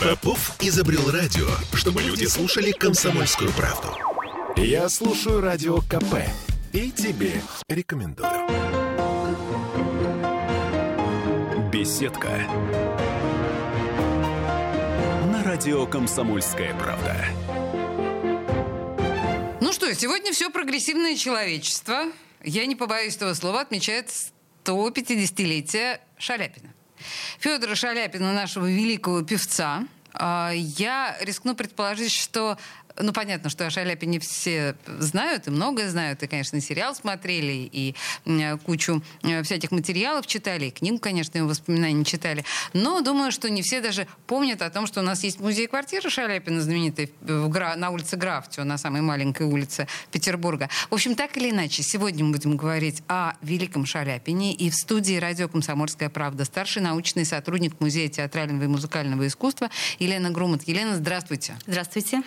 Попов изобрел радио, чтобы люди слушали комсомольскую правду. Я слушаю радио КП и тебе рекомендую. Беседка. На радио «Комсомольская правда». Ну что, сегодня все прогрессивное человечество, я не побоюсь этого слова, отмечает 150-летие Шаляпина. Федора Шаляпина, нашего великого певца, а, я рискну предположить, что ну, понятно, что о Шаляпине все знают, и многое знают, и, конечно, сериал смотрели, и кучу э, всяких материалов читали, и книгу, конечно, его воспоминаний читали. Но думаю, что не все даже помнят о том, что у нас есть музей-квартира Шаляпина, знаменитый в Гра... на улице Графтио, на самой маленькой улице Петербурга. В общем, так или иначе, сегодня мы будем говорить о великом Шаляпине, и в студии радио «Комсомольская правда» старший научный сотрудник Музея театрального и музыкального искусства Елена Грумат. Елена, здравствуйте. Здравствуйте.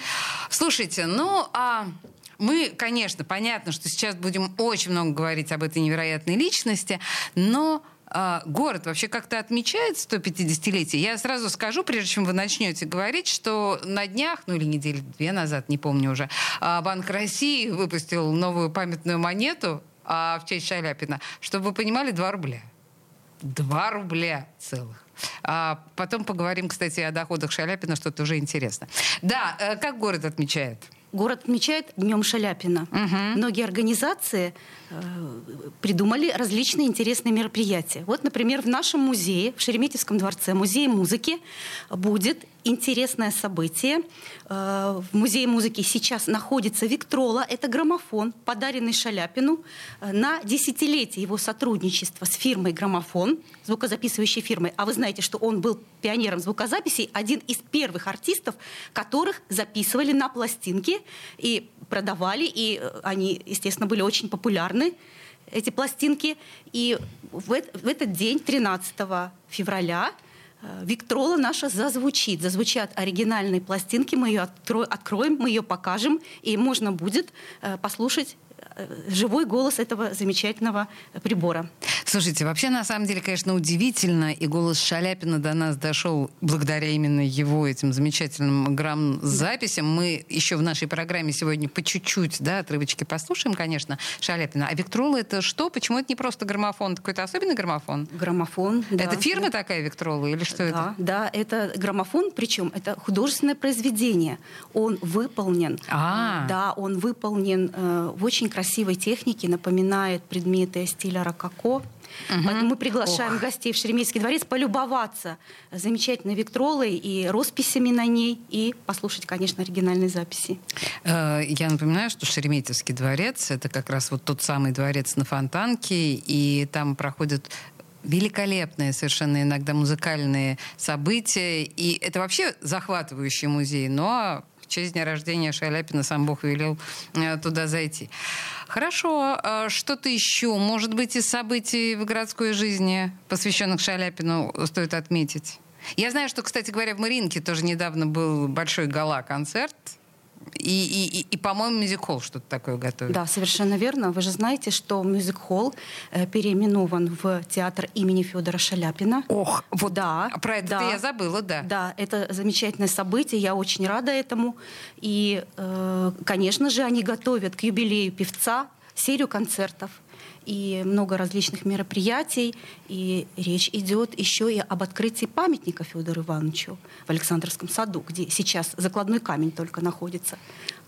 Слушайте, ну, а мы, конечно, понятно, что сейчас будем очень много говорить об этой невероятной личности, но а, город вообще как-то отмечает 150-летие? Я сразу скажу, прежде чем вы начнете говорить, что на днях, ну или недели две назад, не помню уже, а, Банк России выпустил новую памятную монету а, в честь Шаляпина, чтобы вы понимали, 2 рубля. 2 рубля целых. А потом поговорим, кстати, о доходах Шаляпина, что тоже интересно. Да, э, как город отмечает? Город отмечает Днем Шаляпина. Угу. Многие организации э, придумали различные интересные мероприятия. Вот, например, в нашем музее, в Шереметьевском дворце, музее музыки, будет интересное событие. Э, в Музее музыки сейчас находится Виктрола. Это граммофон, подаренный Шаляпину э, на десятилетие его сотрудничества с фирмой «Граммофон», звукозаписывающей фирмой. А вы знаете, что он был пионером звукозаписи, один из первых артистов, которых записывали на пластинки и продавали, и э, они, естественно, были очень популярны эти пластинки. И в, этот день, 13 февраля, Виктрола наша зазвучит. Зазвучат оригинальные пластинки, мы ее откроем, мы ее покажем, и можно будет э, послушать Э, живой голос этого замечательного прибора. Слушайте, вообще на самом деле, конечно, удивительно, и голос Шаляпина до нас дошел благодаря именно его этим замечательным грамм-записям. Мы еще в нашей программе сегодня по чуть-чуть, да, отрывочки послушаем, конечно, Шаляпина. А Виктрола это что? Почему это не просто граммофон, какой-то особенный граммофон? Граммофон, да. Это фирма да. такая Виктрола или что да, это? Да, это граммофон, причем это художественное произведение. Он выполнен. А. Да, он выполнен э, в очень красивой технике, напоминает предметы стиля рококо. Угу. Поэтому мы приглашаем Ох. гостей в Шереметьевский дворец полюбоваться замечательной Виктролой и росписями на ней, и послушать, конечно, оригинальные записи. Э, я напоминаю, что Шереметьевский дворец — это как раз вот тот самый дворец на Фонтанке, и там проходят великолепные совершенно иногда музыкальные события. И это вообще захватывающий музей. Но честь дня рождения Шаляпина сам Бог велел э, туда зайти. Хорошо. А что-то еще? Может быть, из событий в городской жизни, посвященных Шаляпину, стоит отметить? Я знаю, что, кстати говоря, в Маринке тоже недавно был большой гала-концерт и, и, и, и по-моему, мюзик-холл что-то такое готовит. Да, совершенно верно. Вы же знаете, что мюзик-холл э, переименован в театр имени Федора Шаляпина. Ох, вот да. Про это да, я забыла, да. Да, это замечательное событие, я очень рада этому. И, э, конечно же, они готовят к юбилею певца серию концертов и много различных мероприятий. И речь идет еще и об открытии памятника Федору Ивановичу в Александровском саду, где сейчас закладной камень только находится.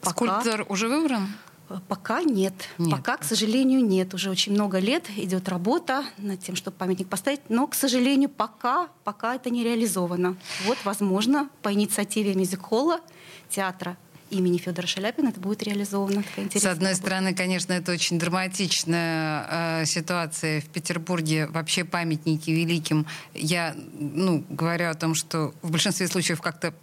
Пока... Скульптор уже выбран? Э, пока нет. нет. Пока, к сожалению, нет. Уже очень много лет идет работа над тем, чтобы памятник поставить, но, к сожалению, пока, пока это не реализовано. Вот, возможно, по инициативе мюзик-холла театра имени Федора Шаляпина это будет реализовано. С одной работа. стороны, конечно, это очень драматичная э, ситуация в Петербурге. Вообще памятники великим. Я ну, говорю о том, что в большинстве случаев как-то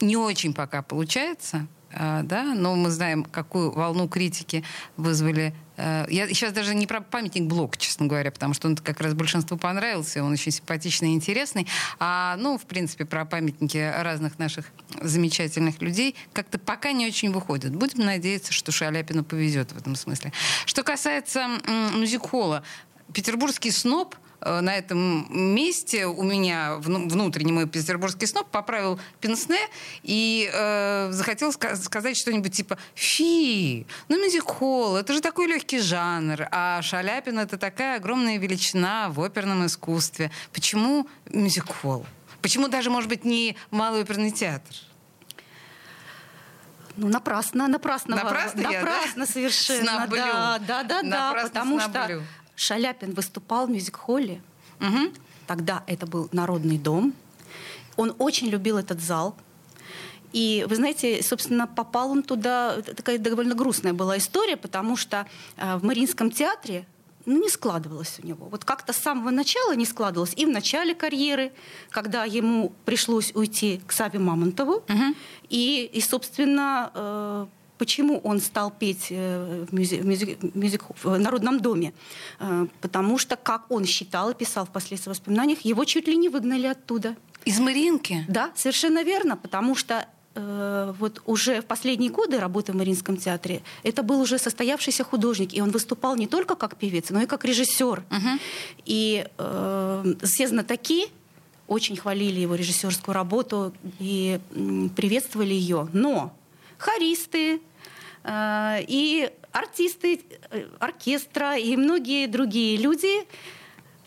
не очень пока получается. А, да, но мы знаем, какую волну критики вызвали. Э, я сейчас даже не про памятник Блок, честно говоря, потому что он как раз большинству понравился, он очень симпатичный и интересный. А, ну, в принципе, про памятники разных наших замечательных людей как-то пока не очень выходит. Будем надеяться, что Шаляпину повезет в этом смысле. Что касается мюзик-холла, петербургский сноб на этом месте у меня внутренний мой петербургский сноб поправил пенсне и э, захотел ска- сказать что-нибудь типа «Фи, ну мюзик-холл, это же такой легкий жанр, а Шаляпин — это такая огромная величина в оперном искусстве. Почему мюзик-холл? Почему даже, может быть, не малый оперный театр?» Ну, напрасно, напрасно. Напрасно, напрасно я, да? совершенно. Снаблю. Да, да, да, напрасно да, потому снаблю. что Шаляпин выступал в мюзик-холле. Угу. Тогда это был Народный дом. Он очень любил этот зал. И вы знаете, собственно, попал он туда, это такая довольно грустная была история, потому что э, в Мариинском театре ну, не складывалось у него. Вот как-то с самого начала не складывалось. И в начале карьеры, когда ему пришлось уйти к Саве Мамонтову, Угу. и, и собственно, э, почему он стал петь э, в, мюзи- мюзи- мюзик- в Народном доме? Э, потому что, как он считал и писал впоследствии в воспоминаниях, его чуть ли не выгнали оттуда. Из Мариинки? Да, совершенно верно, потому что э, вот уже в последние годы работы в Мариинском театре это был уже состоявшийся художник, и он выступал не только как певец, но и как режиссер. Мгм. И э, все знатоки очень хвалили его режиссерскую работу и приветствовали ее. Но хористы и артисты э, оркестра и многие другие люди э,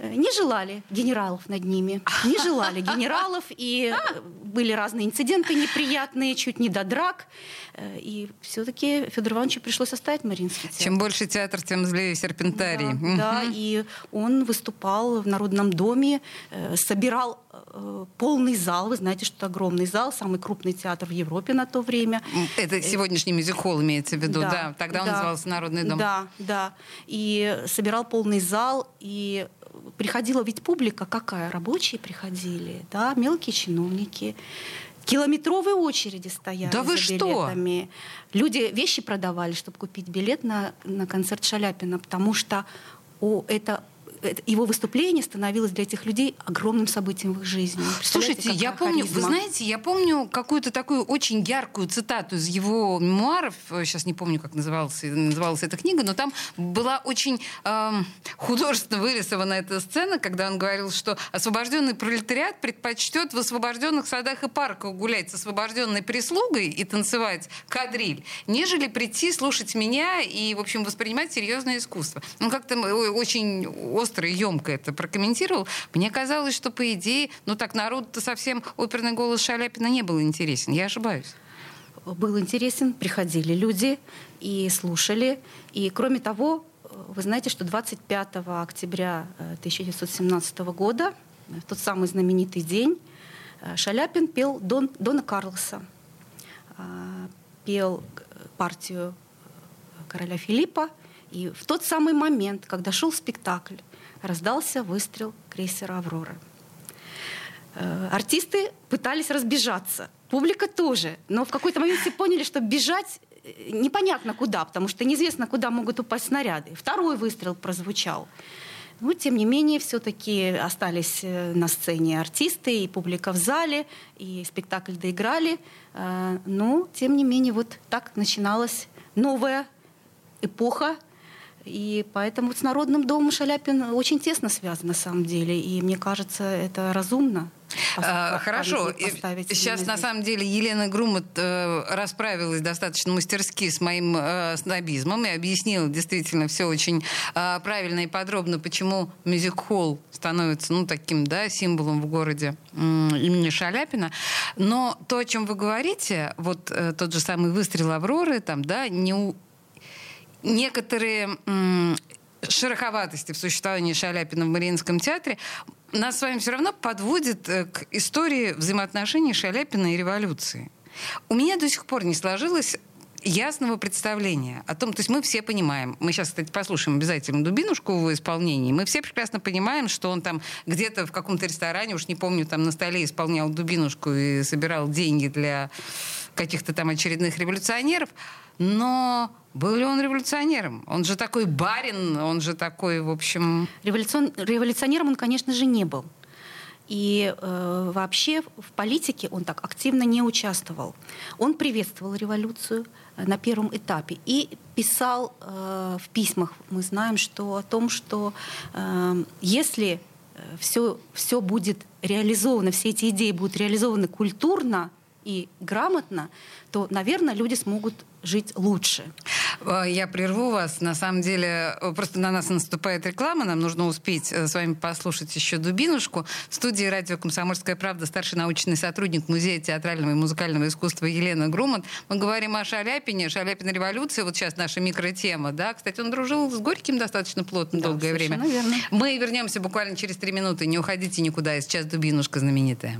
не желали генералов над ними, не желали генералов, и э, были разные инциденты неприятные, чуть не до драк. Э, И все-таки Федору Ивановичу пришлось оставить Мариинский театр. Чем больше театр, тем злее серпентарий. Да, да, и он выступал в Народном доме, э, собирал э, полный зал. Вы знаете, что это огромный зал, самый крупный театр в Европе на то время. Это сегодняшний мюзик-холл имеется в виду, да. Тогда он да, назывался Народный дом. Да, да. И собирал полный зал, и приходила ведь публика какая? Рабочие приходили, да, мелкие чиновники. Километровые очереди стояли Да вы за что? билетами. Люди вещи продавали, чтобы купить билет на, на концерт Шаляпина, потому что о, это- его выступление становилось для этих людей огромным событием в их жизни. Слушайте, я помню, вы харизма? знаете, я помню какую-то такую очень яркую цитату из его мемуаров. Сейчас не помню, как называлась, называлась эта книга, но там была очень эм, художественно вырисована эта сцена, когда он говорил, что освобожденный пролетариат предпочтет в освобожденных садах и парках гулять с освобожденной прислугой и танцевать кадриль, нежели прийти слушать меня и, в общем, воспринимать серьезное искусство. Он как-то м, очень остро и емко это прокомментировал. Мне казалось, что, по идее, ну так народу-то совсем оперный голос Шаляпина не был интересен. Я ошибаюсь. был интересен, приходили люди и слушали. И кроме того, вы знаете, что 25 октября э, 1917 года, э, в тот самый знаменитый день, э, Шаляпин пел Дон, Дона Карлоса. А, Пел э, партию э, короля Филиппа. И в тот самый момент, когда шел спектакль, раздался выстрел крейсера «Аврора». Э, Артисты пытались разбежаться, публика тоже. Но в какой-то момент все поняли, что бежать э, непонятно куда, потому что неизвестно, куда могут упасть снаряды. Второй выстрел прозвучал. Но, тем не менее, все-таки остались э, на сцене артисты и публика в зале, и спектакль доиграли. Но, тем не менее, вот так начиналась новая эпоха и поэтому с Народным домом Шаляпин очень тесно связан на самом деле. И мне кажется, это разумно. А, Хорошо. Сейчас на здесь. самом деле Елена Грумат э, расправилась достаточно мастерски с моим э, снобизмом и объяснила действительно все очень э, правильно и подробно, почему мюзик-холл становится ну, таким да, символом в городе м, имени Шаляпина. Но то, о чем вы говорите, вот э, тот же самый выстрел Авроры, там, да, не некоторые шероховатости в существовании Шаляпина в Мариинском театре нас с вами все равно подводит э, к истории взаимоотношений Шаляпина и революции. У меня до сих пор не сложилось ясного представления о том, то есть мы все понимаем, мы сейчас, кстати, послушаем обязательно Дубинушку в исполнении, мы все прекрасно понимаем, что он там где-то в каком-то ресторане, уж не помню, там на столе исполнял Дубинушку и собирал деньги для каких-то там очередных революционеров, но был ли он революционером? Он же такой барин, он же такой, в общем... Революцион- Революционером он, конечно же, не был. И э, вообще в политике он так активно не участвовал. Он приветствовал революцию э, на первом этапе и писал э, в письмах, мы знаем, что о том, что э, если все, все будет реализовано, все эти идеи будут реализованы культурно и грамотно, то, наверное, люди смогут жить лучше. Э, я прерву вас. На самом деле, э, просто на нас наступает реклама. Нам нужно успеть э, с вами послушать еще «Дубинушку». В студии радио «Комсомольская правда» старший научный сотрудник Музея театрального и музыкального искусства Елена Груман. Мы говорим о Шаляпине, Шаляпина революция. Вот сейчас наша микротема. Да? Кстати, он дружил с Горьким достаточно плотно да, долгое время. Верно. Мы вернемся буквально через три минуты. Не уходите никуда. И сейчас «Дубинушка» знаменитая.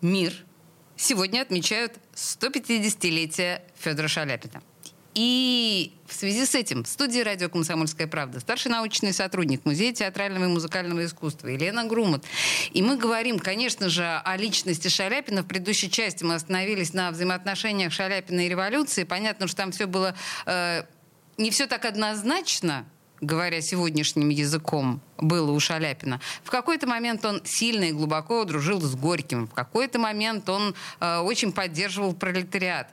мир сегодня отмечают 150-летие Федора Шаляпина. И в связи с этим в студии радио «Комсомольская правда» старший научный сотрудник Музея театрального и музыкального искусства Елена Грумот. И мы говорим, конечно же, о личности Шаляпина. В предыдущей части мы остановились на взаимоотношениях Шаляпина и революции. Понятно, что там все было э, не все так однозначно, говоря сегодняшним языком, было у Шаляпина. В какой-то момент он сильно и глубоко дружил с Горьким. В какой-то момент он э, очень поддерживал пролетариат.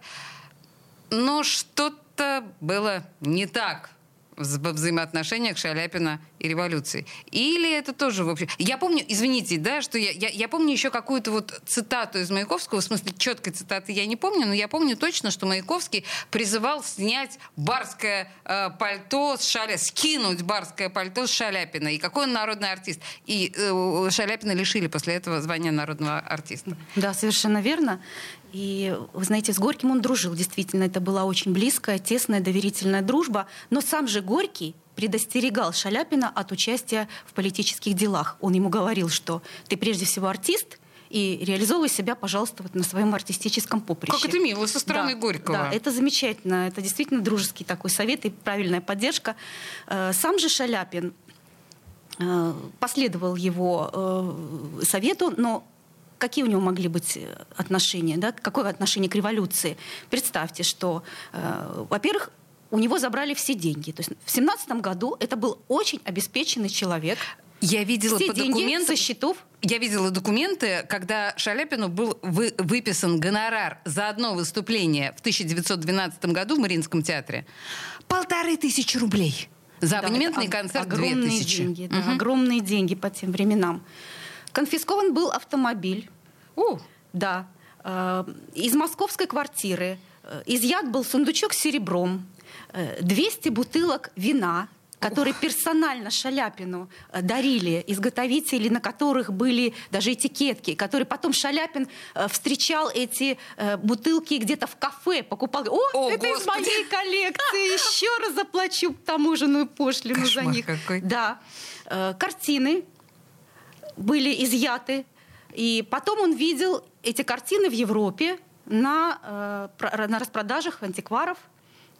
Но что-то было не так во взаимоотношениях Шаляпина и революции. Или это тоже, в общем... Я помню, извините, да, что я, я, я помню еще какую-то вот цитату из Маяковского, в смысле четкой цитаты я не помню, но я помню точно, что Маяковский призывал снять барское э, пальто с Шаля, скинуть барское пальто с Шаляпина. И какой он народный артист. И э, Шаляпина лишили после этого звания народного артиста. Да, совершенно верно. И, вы знаете, с Горьким он дружил. Действительно, это была очень близкая, тесная, доверительная дружба. Но сам же Горький предостерегал Шаляпина от участия в политических делах. Он ему говорил, что ты прежде всего артист, и реализовывай себя, пожалуйста, вот на своем артистическом поприще. Как это мило со стороны да, Горького. Да, это замечательно. Это действительно дружеский такой совет и правильная поддержка. Э, сам же Шаляпин э, последовал его э, совету, но какие у него могли быть э, отношения, да? какое отношение к революции. Представьте, что, э, во-первых, у него забрали все деньги. То есть в семнадцатом году это был очень обеспеченный человек. Я видела все по деньги документам, со счетов. Я видела документы, когда Шаляпину был вы, выписан гонорар за одно выступление в 1912 году в Мариинском театре. Полторы тысячи рублей. За абонементный да, концерт огромные 2000. деньги, да, Угу. огромные деньги по тем временам. Конфискован был автомобиль. У, Да. Э, Из московской квартиры э, изъят был сундучок с серебром, э, 200 бутылок вина, которые персонально Шаляпину э, дарили изготовители, на которых были даже этикетки, которые потом Шаляпин э, встречал эти э, бутылки где-то в кафе, покупал. О, О, это из Господи!» моей коллекции, еще раз заплачу таможенную пошлину за Кошмар них. какой. Да. Э, Картины были изъяты. И потом он видел эти картины в Европе на, э, на распродажах антикваров.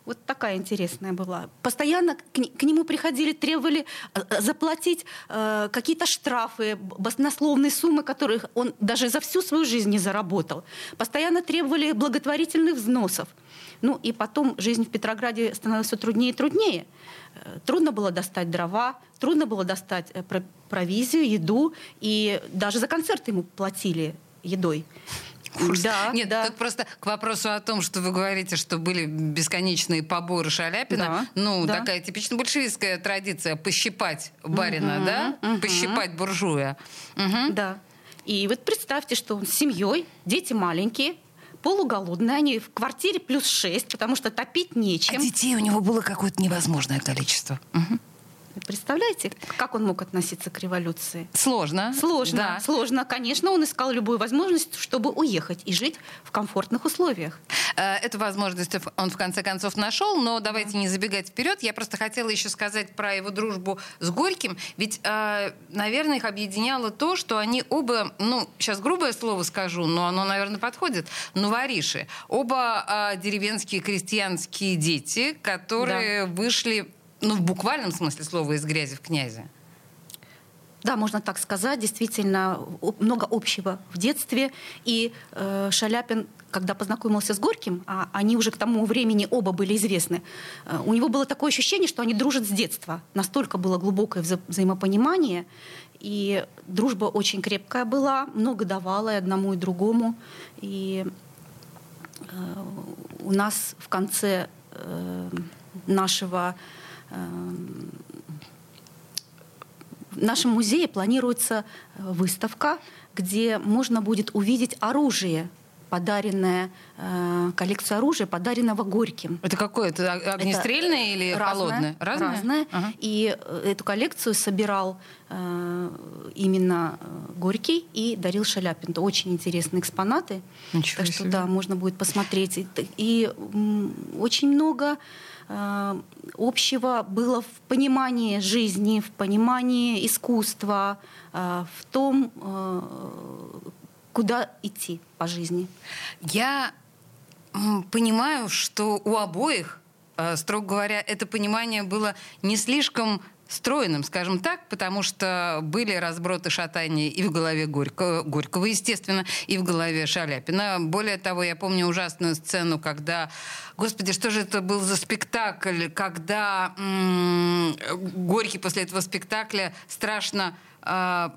Вот такая интересная была. Постоянно к, к нему приходили, требовали э, э, заплатить э, какие-то штрафы, баснословные суммы, которых он даже за всю свою жизнь не заработал. Постоянно требовали благотворительных взносов. Ну и потом жизнь в Петрограде становилась все труднее и труднее. Э, трудно было достать дрова, трудно было достать э, провизию, еду, и даже за концерты ему платили едой. Да, Нет, да. тут просто к вопросу о том, что вы говорите, что были бесконечные поборы Шаляпина. Да, ну, да. такая типично большевистская традиция пощипать барина, угу, да? Угу. Пощипать буржуя. Угу. Да. И вот представьте, что он с семьей, дети маленькие, полуголодные, они в квартире плюс шесть, потому что топить нечем. А детей у него было какое-то невозможное количество. Угу. Представляете, как он мог относиться к революции? Сложно. Сложно, да. сложно. Конечно, он искал любую возможность, чтобы уехать и жить в комфортных условиях. Э, эту возможность он в конце концов нашел, но давайте не забегать вперед. Я просто хотела еще сказать про его дружбу с Горьким. Ведь, э, наверное, их объединяло то, что они оба, ну, сейчас грубое слово скажу, но оно, наверное, подходит, новориши. Оба э, деревенские крестьянские дети, которые да. вышли ну, в буквальном смысле слова из грязи в князи. Да, можно так сказать. Действительно, много общего в детстве. И э, Шаляпин, когда познакомился с Горьким, а они уже к тому времени оба были известны, э, у него было такое ощущение, что они дружат с детства. Настолько было глубокое вза взаимопонимание. И дружба очень крепкая была, много давала и одному, и другому. И э, у нас в конце э, нашего в нашем музее планируется э, выставка, где можно будет увидеть оружие, подаренное, э, коллекцию оружия, подаренного Горьким. Это какое? Это огнестрельное Это или разное, холодное? Разное. разное. Ага. И э, эту коллекцию собирал э, именно Горький и дарил Шаляпин. Это очень интересные экспонаты. Ничего так себе. что да, можно будет посмотреть. И, и очень много общего было в понимании жизни, в понимании искусства, э, в том, э, куда идти по жизни. Я понимаю, что у обоих, строго говоря, это понимание было не слишком стройным, скажем так, потому что были разброты шатания и в голове Горького, Горького, естественно, и в голове Шаляпина. Более того, я помню ужасную сцену, когда, господи, что же это был за спектакль, когда м- Горький после этого спектакля страшно э,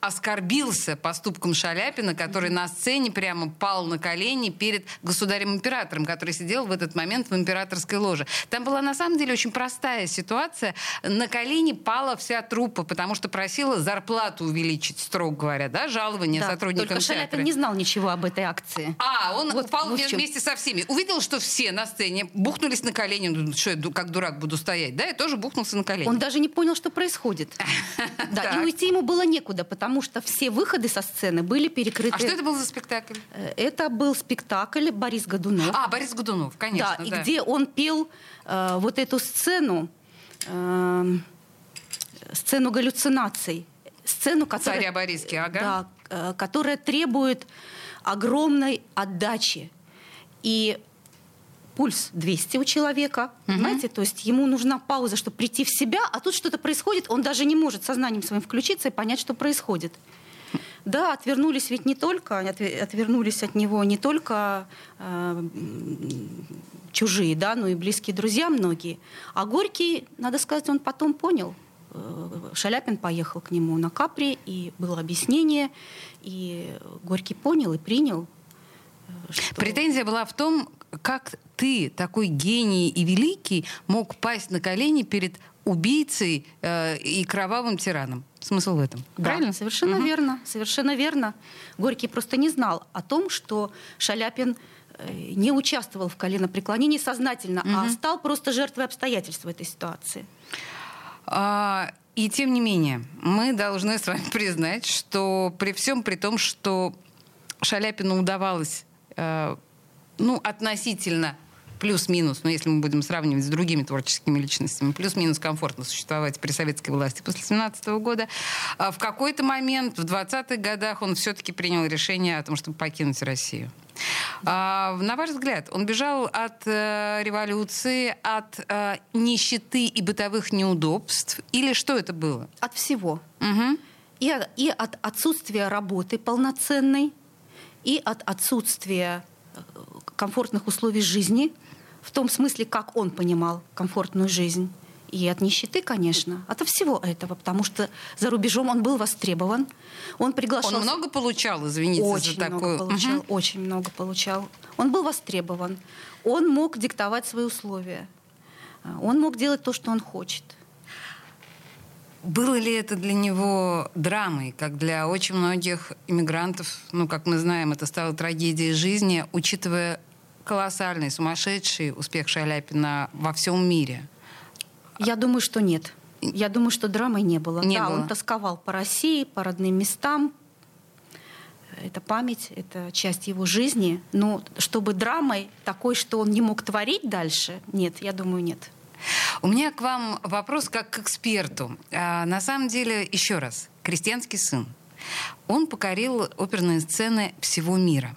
оскорбился поступком Шаляпина, который на сцене прямо пал на колени перед государем-императором, который сидел в этот момент в императорской ложе. Там была на самом деле очень простая ситуация. На колени пала вся труппа, потому что просила зарплату увеличить, строго говоря, да, жалование да, сотрудникам только театра. Шаляпин не знал ничего об этой акции. А, он вот, упал вот вместе со всеми. Увидел, что все на сцене бухнулись на колени. Ну, что я как дурак буду стоять, да, и тоже бухнулся на колени. Он даже не понял, что происходит. Да, и уйти ему было некуда, потому потому что все выходы со сцены были перекрыты. А что это был за спектакль? Э, это был спектакль Борис Годунов. А, Борис Годунов, конечно. Да, да. и где он пел э, вот эту сцену, э, сцену галлюцинаций. Сцену, которая, Царя Бориски, ага. Да, э, которая требует огромной отдачи. И пульс 200 у человека, угу. понимаете, то есть ему нужна пауза, чтобы прийти в себя, а тут что-то происходит, он даже не может сознанием своим включиться и понять, что происходит. Да, отвернулись ведь не только, отвернулись от него не только э, чужие, да, но и близкие друзья многие. А Горький, надо сказать, он потом понял. Э, Шаляпин поехал к нему на Капри, и было объяснение, и Горький понял и принял. Что... Претензия была в том, как ты, такой гений и великий, мог пасть на колени перед убийцей э, и кровавым тираном. Смысл в этом. Да, Правильно? Совершенно угу. верно. Совершенно верно. Горький просто не знал о том, что Шаляпин э, не участвовал в коленопреклонении сознательно, угу. а стал просто жертвой обстоятельств в этой ситуации. А, и тем не менее, мы должны с вами признать, что при всем при том, что Шаляпину удавалось ну, относительно плюс-минус, но если мы будем сравнивать с другими творческими личностями, плюс-минус комфортно существовать при советской власти после 17 года. А в какой-то момент, в 20-х годах, он все-таки принял решение о том, чтобы покинуть Россию. А, на ваш взгляд, он бежал от э, революции, от э, нищеты и бытовых неудобств, или что это было? От всего. Угу. И, и от отсутствия работы полноценной, и от отсутствия комфортных условий жизни, в том смысле, как он понимал комфортную жизнь. И от нищеты, конечно, от всего этого, потому что за рубежом он был востребован. Он приглашал... Он много получал, извините очень за такую... Много получал, угу. Очень много получал. Он был востребован. Он мог диктовать свои условия. Он мог делать то, что он хочет. Было ли это для него драмой, как для очень многих иммигрантов? Ну, как мы знаем, это стало трагедией жизни, учитывая колоссальный, сумасшедший успех Шаляпина во всем мире. Я думаю, что нет. Я думаю, что драмы не было. Не да, было. он тосковал по России, по родным местам. Это память, это часть его жизни. Но чтобы драмой такой, что он не мог творить дальше, нет, я думаю, нет. У меня к вам вопрос как к эксперту. А, на самом деле, еще раз, «Крестьянский сын». Он покорил оперные сцены всего мира.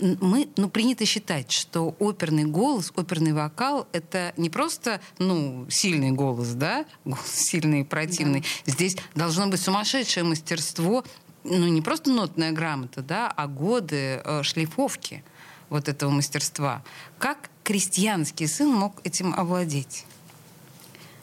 Мы, ну, принято считать, что оперный голос, оперный вокал — это не просто, ну, сильный голос, да, голос сильный и противный. Да. Здесь должно быть сумасшедшее мастерство, ну, не просто нотная грамота, да, а годы э, шлифовки вот этого мастерства. Как крестьянский сын мог этим овладеть?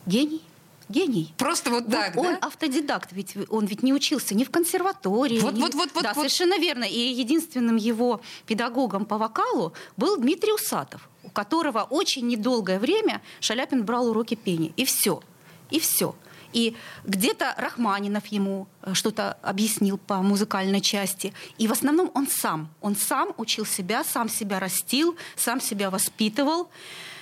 Гений. Гений. Просто вот так, он, да? Автодидакт, ведь он ведь не учился ни в консерватории. Вот, ни... вот, вот, да, вот, совершенно верно. И единственным его педагогом по вокалу был Дмитрий Усатов, у которого очень недолгое время Шаляпин брал уроки пения. И все. И все. И где-то Рахманинов ему э, что-то объяснил по музыкальной части. И в основном он сам. Он сам учил себя, сам себя растил, сам себя воспитывал.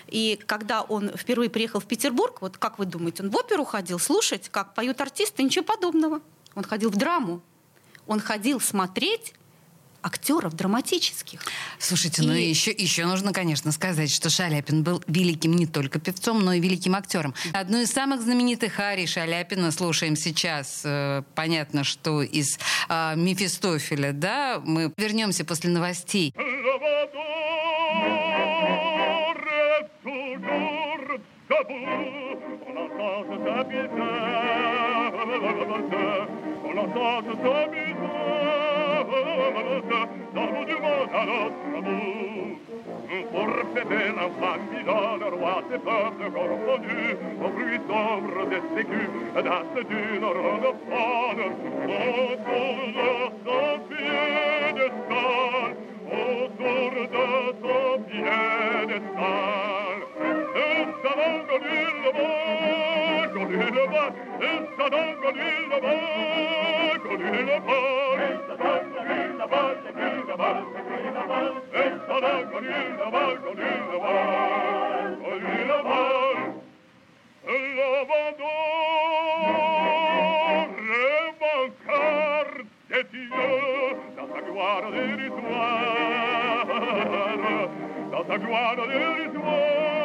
И когда он впервые приехал в Петербург, вот как вы думаете, он в оперу ходил слушать, как поют артисты? Ничего подобного. Он ходил в драму. Он ходил смотреть актеров драматических. Слушайте, ну и... ну еще, еще нужно, конечно, сказать, что Шаляпин был великим не только певцом, но и великим актером. Одну из самых знаменитых арий Шаляпина слушаем сейчас. Э, понятно, что из э, Мефистофеля, да? Мы вернемся после новостей. maluca, da l'ultimo la nostra mu. Le roi au bruit sombre des sécus, date d'une autour de son pied autour de son pied. Nous avons le monde, il va, il s'adonne con il va, con del rituale, da saguara del rituale.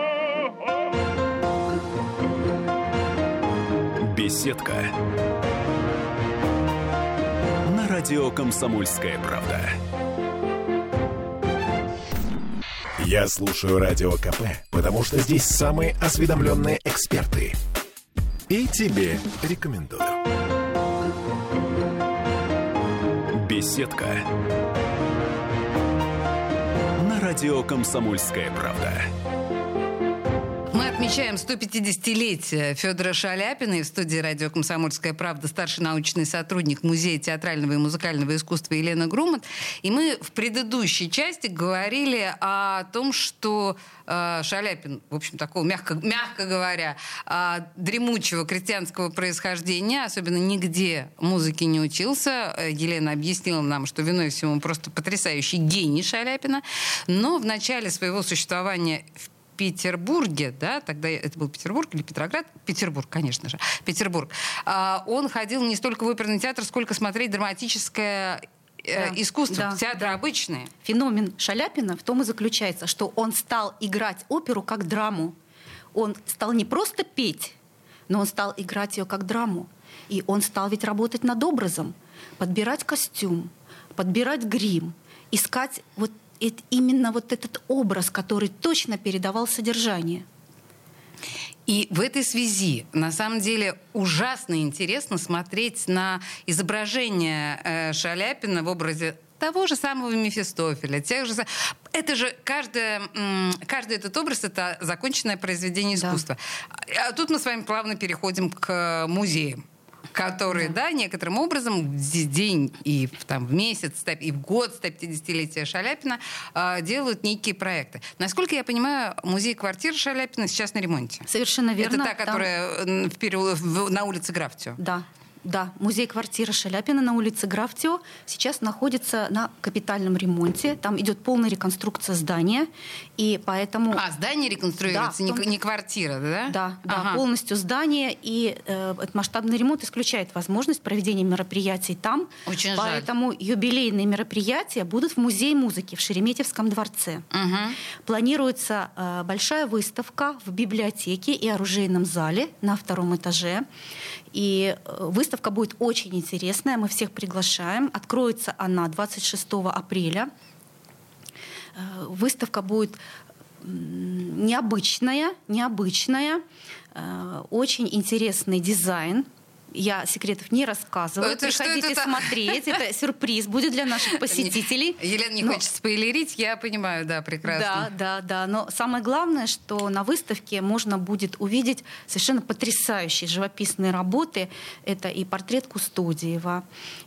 Беседка. На радио «Комсомольская правда». Я слушаю Радио КП, потому что здесь самые осведомленные эксперты. И тебе рекомендую. Беседка. На радио «Комсомольская правда». Отмечаем 150-летие Федора Шаляпина. И в студии радио «Комсомольская правда» старший научный сотрудник Музея театрального и музыкального искусства Елена Грумат. И мы в предыдущей части говорили о том, что э, Шаляпин, в общем, такого, мягко, мягко говоря, э, дремучего крестьянского происхождения, особенно нигде музыки не учился. Елена объяснила нам, что виной всему просто потрясающий гений Шаляпина. Но в начале своего существования в Петербурге, да, тогда это был Петербург или Петроград? Петербург, конечно же, Петербург. А, он ходил не столько в оперный театр, сколько смотреть драматическое э, да, искусство, да, театр да. обычные. Феномен Шаляпина в том и заключается, что он стал играть оперу как драму. Он стал не просто петь, но он стал играть ее как драму. И он стал ведь работать над образом, подбирать костюм, подбирать грим, искать вот это именно вот этот образ, который точно передавал содержание. И в этой связи, на самом деле, ужасно интересно смотреть на изображение э, Шаляпина в образе того же самого Мефистофеля, тех же... Это же каждое, каждый этот образ — это законченное произведение искусства. Да. А тут мы с вами плавно переходим к музеям которые, да. да, некоторым образом в день и там, в месяц, и в год 150-летия Шаляпина э, делают некие проекты. Насколько я понимаю, музей квартир Шаляпина сейчас на ремонте. Совершенно верно. Это та, которая там... в, в, на улице Графтио. Да, да, музей-квартира Шаляпина на улице Графтио сейчас находится на капитальном ремонте. Там идет полная реконструкция здания, и поэтому... А, здание реконструируется, да, том... не, квартира, да? Да, да ага. полностью здание, и э, этот масштабный ремонт исключает возможность проведения мероприятий там. Очень поэтому жаль. юбилейные мероприятия будут в Музее музыки в Шереметьевском дворце. Угу. Планируется э, большая выставка в библиотеке и оружейном зале на втором этаже. И э, выставка будет очень интересная, мы всех приглашаем. Откроется она 26 апреля. Э, выставка будет необычная, необычная, э, очень интересный дизайн я секретов не рассказываю. Это Приходите это смотреть. Это сюрприз будет для наших посетителей. Елена не Но... хочет спойлерить, я понимаю, да, прекрасно. Да, да, да. Но самое главное, что на выставке можно будет увидеть совершенно потрясающие живописные работы. Это и портрет Кустодиева.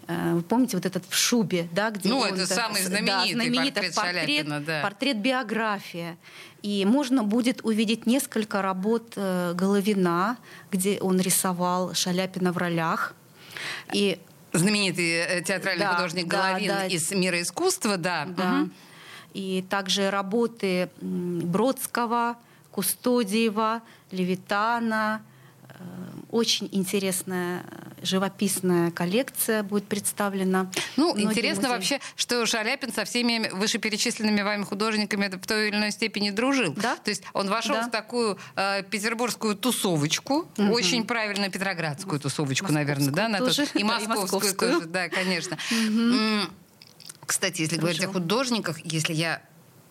Э, вы помните вот этот в шубе, да, где Ну, это самый знаменитый, да, знаменитый портрет, портрет Шаляпина, да. Портрет биография. И можно будет увидеть несколько работ э, Головина, где он рисовал Шаляпина в ролях. И знаменитый э, театральный да, художник Головин да, да. из мира искусства, да. да. Угу. И также работы Бродского, Кустодиева, Левитана, очень интересная живописная коллекция будет представлена. Ну, интересно музеи. вообще, что Шаляпин со всеми вышеперечисленными вами художниками в той или иной степени дружил. Да? То есть он вошел да. в такую э, петербургскую тусовочку, угу. очень правильную петроградскую тусовочку, наверное, да? На тоже, тот, и московскую, и московскую тоже, да, конечно. Угу. Кстати, если Дружил. говорить о художниках, если я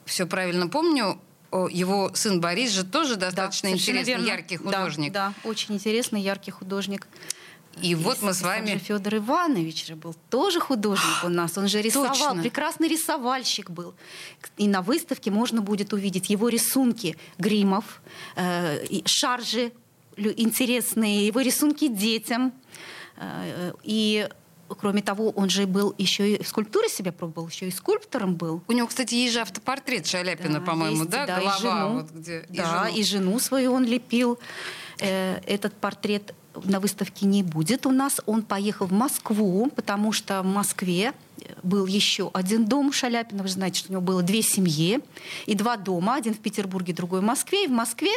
все правильно помню, его сын Борис же тоже достаточно да, интересный, верно. яркий художник. Да, да, очень интересный, яркий художник. И, и вот мы с вами... Федор Иванович же был тоже художник у нас. Он же рисовал, Точно. прекрасный рисовальщик был. И на выставке можно будет увидеть его рисунки гримов, э, шаржи интересные, его рисунки детям. Э, и кроме того, он же был еще и в скульптуре себя пробовал, еще и скульптором был. У него, кстати, есть же автопортрет Шаляпина, да, по-моему, да? да? Голова, и жену, вот где. Да, и жену. и жену свою он лепил. Э, этот портрет на выставке не будет у нас. Он поехал в Москву, потому что в Москве был еще один дом Шаляпина. Вы знаете, что у него было две семьи и два дома. Один в Петербурге, другой в Москве. И в Москве,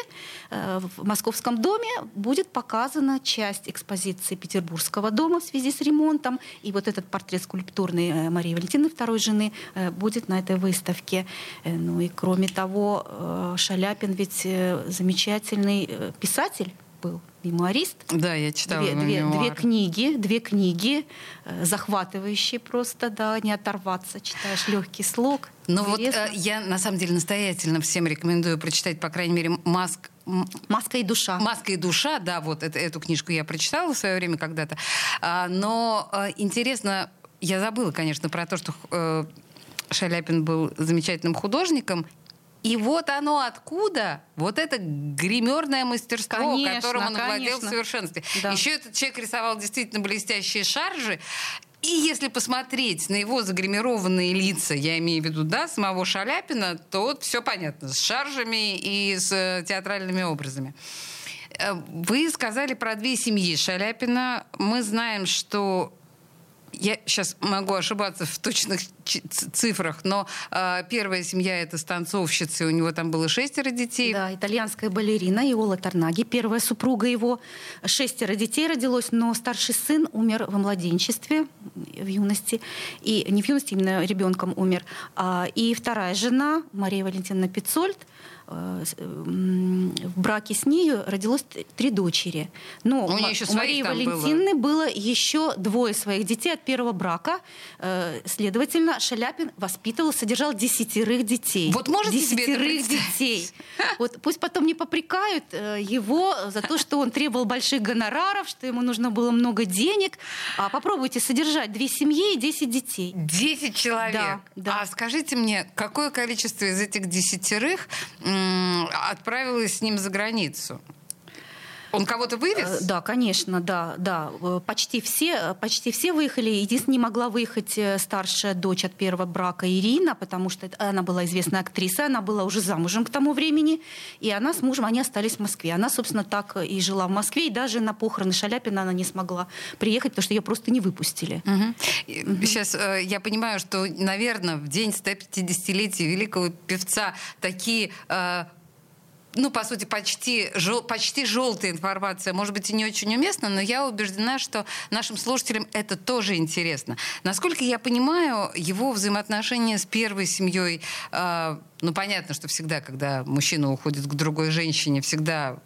э, в московском доме будет показана часть экспозиции Петербургского дома в связи с ремонтом. И вот этот портрет скульптурный э, Марии Валентины, второй жены, э, будет на этой выставке. Ну и кроме того, Шаляпин ведь замечательный писатель был мемуарист. Да, я читала две, две, две книги, две книги, э, захватывающие просто, да, не оторваться. Читаешь легкий слог. Ну вот э, я на самом деле настоятельно всем рекомендую прочитать, по крайней мере, Маск Маска и душа. Маска и душа, да, вот это, эту книжку я прочитала в свое время когда-то. А, но а, интересно, я забыла, конечно, про то, что э, Шаляпин был замечательным художником, и вот оно откуда, вот это гримерное мастерство, конечно, которым он конечно. владел в совершенстве. Да. Еще этот человек рисовал действительно блестящие шаржи. И если посмотреть на его загримированные лица, я имею в виду, да, самого Шаляпина, то вот все понятно, с шаржами и с э, театральными образами. Э, вы сказали про две семьи Шаляпина. Мы знаем, что я сейчас могу ошибаться в точных цифрах, но э, первая семья это станцовщицы, у него там было шестеро детей. Да, итальянская балерина Иола Торнаги, первая супруга его. Шестеро детей родилось, но старший сын умер во младенчестве, в юности. И не в юности, именно ребенком умер. А, и вторая жена, Мария Валентиновна Пицольд, в браке с нею родилось три дочери. Но у, еще у Марии Валентины было. было еще двое своих детей от первого брака. Э, следовательно, Шаляпин воспитывал, содержал десятерых детей. Вот можете десятерых себе детей. Вот пусть потом не попрекают его за то, что он требовал больших гонораров, что ему нужно было много денег. А попробуйте содержать две семьи и десять детей. Десять человек? Да, да. А скажите мне, какое количество из этих десятерых отправилось с ним за границу? Он кого-то вывез? Э, да, конечно, да, да. Э, почти все, почти все выехали. Единственное, не могла выехать э, старшая дочь от первого брака Ирина, потому что она была известная актриса, она была уже замужем к тому времени, и она с мужем, они остались в Москве. Она, собственно, так и жила в Москве, и даже на похороны Шаляпина она не смогла приехать, потому что ее просто не выпустили. Угу. Угу. Сейчас э, я понимаю, что, наверное, в день 150-летия великого певца такие э, ну, по сути, почти, жел, почти желтая информация, может быть, и не очень уместна, но я убеждена, что нашим слушателям это тоже интересно. Насколько я понимаю, его взаимоотношения с первой семьей, э, ну, понятно, что всегда, когда мужчина уходит к другой женщине, всегда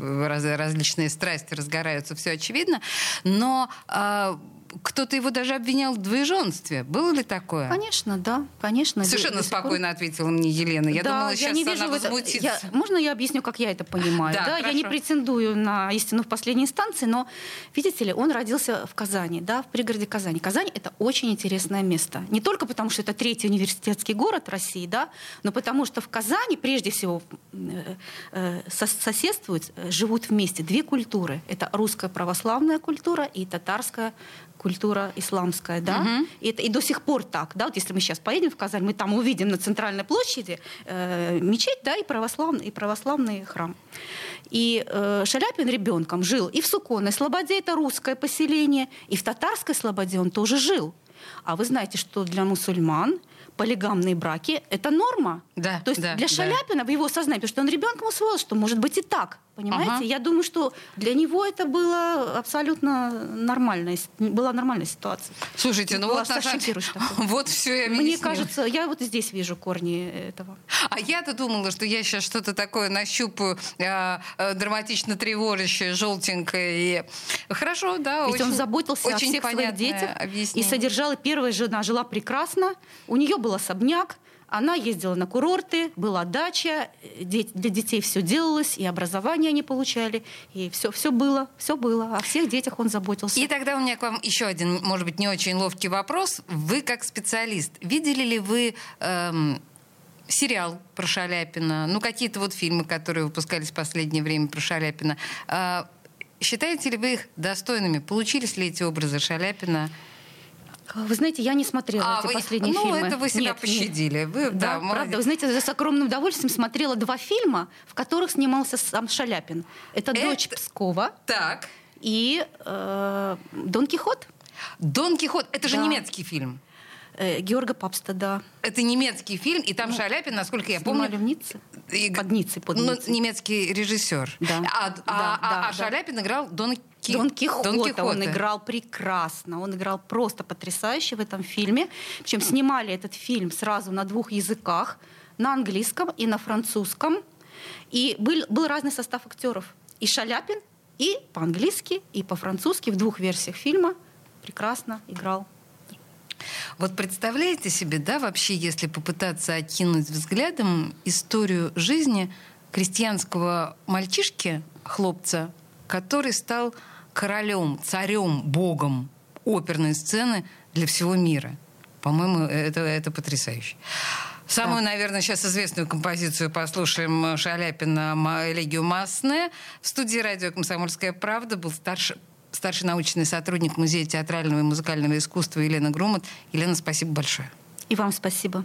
раз, различные страсти разгораются, все очевидно, но э, кто-то его даже обвинял в двоеженстве. Было ли такое? Конечно, да, конечно. Совершенно спокойно ответила мне Елена. Я да, думала, я сейчас не она вижу возмутится. Я, можно я объясню, как я это понимаю? Да, да, я не претендую на истину в последней инстанции, но, видите ли, он родился в Казани, да, в пригороде Казани. Казань — это очень интересное место. Не только потому, что это третий университетский город России, да, но потому что в Казани, прежде всего, э, э, соседствуют, э, живут вместе две культуры. Это русская православная культура и татарская культура исламская, да, угу. и, это, и до сих пор так, да, вот если мы сейчас поедем в Казань, мы там увидим на центральной площади э, мечеть, да, и православный, и православный храм. И э, Шаляпин ребенком жил и в Суконной Слободе, это русское поселение, и в Татарской Слободе он тоже жил. А вы знаете, что для мусульман полигамные браки – это норма. Да, То есть да, для Шаляпина да. в его сознании, потому что он ребенком усвоил, что может быть и так. Понимаете? Ага. Я думаю, что для него это было абсолютно нормальная, была нормальная ситуация. Слушайте, ну вот, наша... вот все я Мне кажется, я вот здесь вижу корни этого. А я-то думала, что я сейчас что-то такое нащупаю э, э, драматично тревожащее, желтенькое. И... Хорошо, да. Ведь очень, он заботился очень о всех своих детях объяснение. и содержал. Первая жена жила прекрасно, у нее был особняк, она ездила на курорты, была дача, для детей все делалось, и образование они получали, и все, все было, все было. О всех детях он заботился. И тогда у меня к вам еще один, может быть, не очень ловкий вопрос. Вы как специалист, видели ли вы эм, сериал про Шаляпина, ну какие-то вот фильмы, которые выпускались в последнее время про Шаляпина? Э, считаете ли вы их достойными? Получились ли эти образы Шаляпина? Вы знаете, я не смотрела а, эти вы, последние ну, фильмы. Ну, это вы себя нет, пощадили. Нет. Вы, да, да, правда. Вы знаете, с огромным удовольствием смотрела два фильма, в которых снимался сам Шаляпин. Это, это... «Дочь Пскова» так. и э, «Дон Кихот». «Дон Кихот» — это же да. немецкий фильм. Э, Георга Папста, да. Это немецкий фильм, и там ну, Шаляпин, насколько я помню... в Ницце? И... Под Ниццей, под ну, немецкий режиссер. Да. А, да, а, да, а, да. а Шаляпин играл Дон Ки... Дон Кихота. Дон Кихота. Он играл прекрасно. Он играл просто потрясающе в этом фильме. Причем снимали этот фильм сразу на двух языках. На английском и на французском. И был, был разный состав актеров. И Шаляпин, и по-английски, и по-французски в двух версиях фильма прекрасно играл вот представляете себе, да, вообще, если попытаться окинуть взглядом историю жизни крестьянского мальчишки, хлопца, который стал королем, царем, богом оперной сцены для всего мира. По-моему, это, это потрясающе. Самую, да. наверное, сейчас известную композицию послушаем Шаляпина «Элегию Масне». В студии радио «Комсомольская правда» был старший старший научный сотрудник Музея театрального и музыкального искусства Елена Грумат. Елена, спасибо большое. И вам спасибо.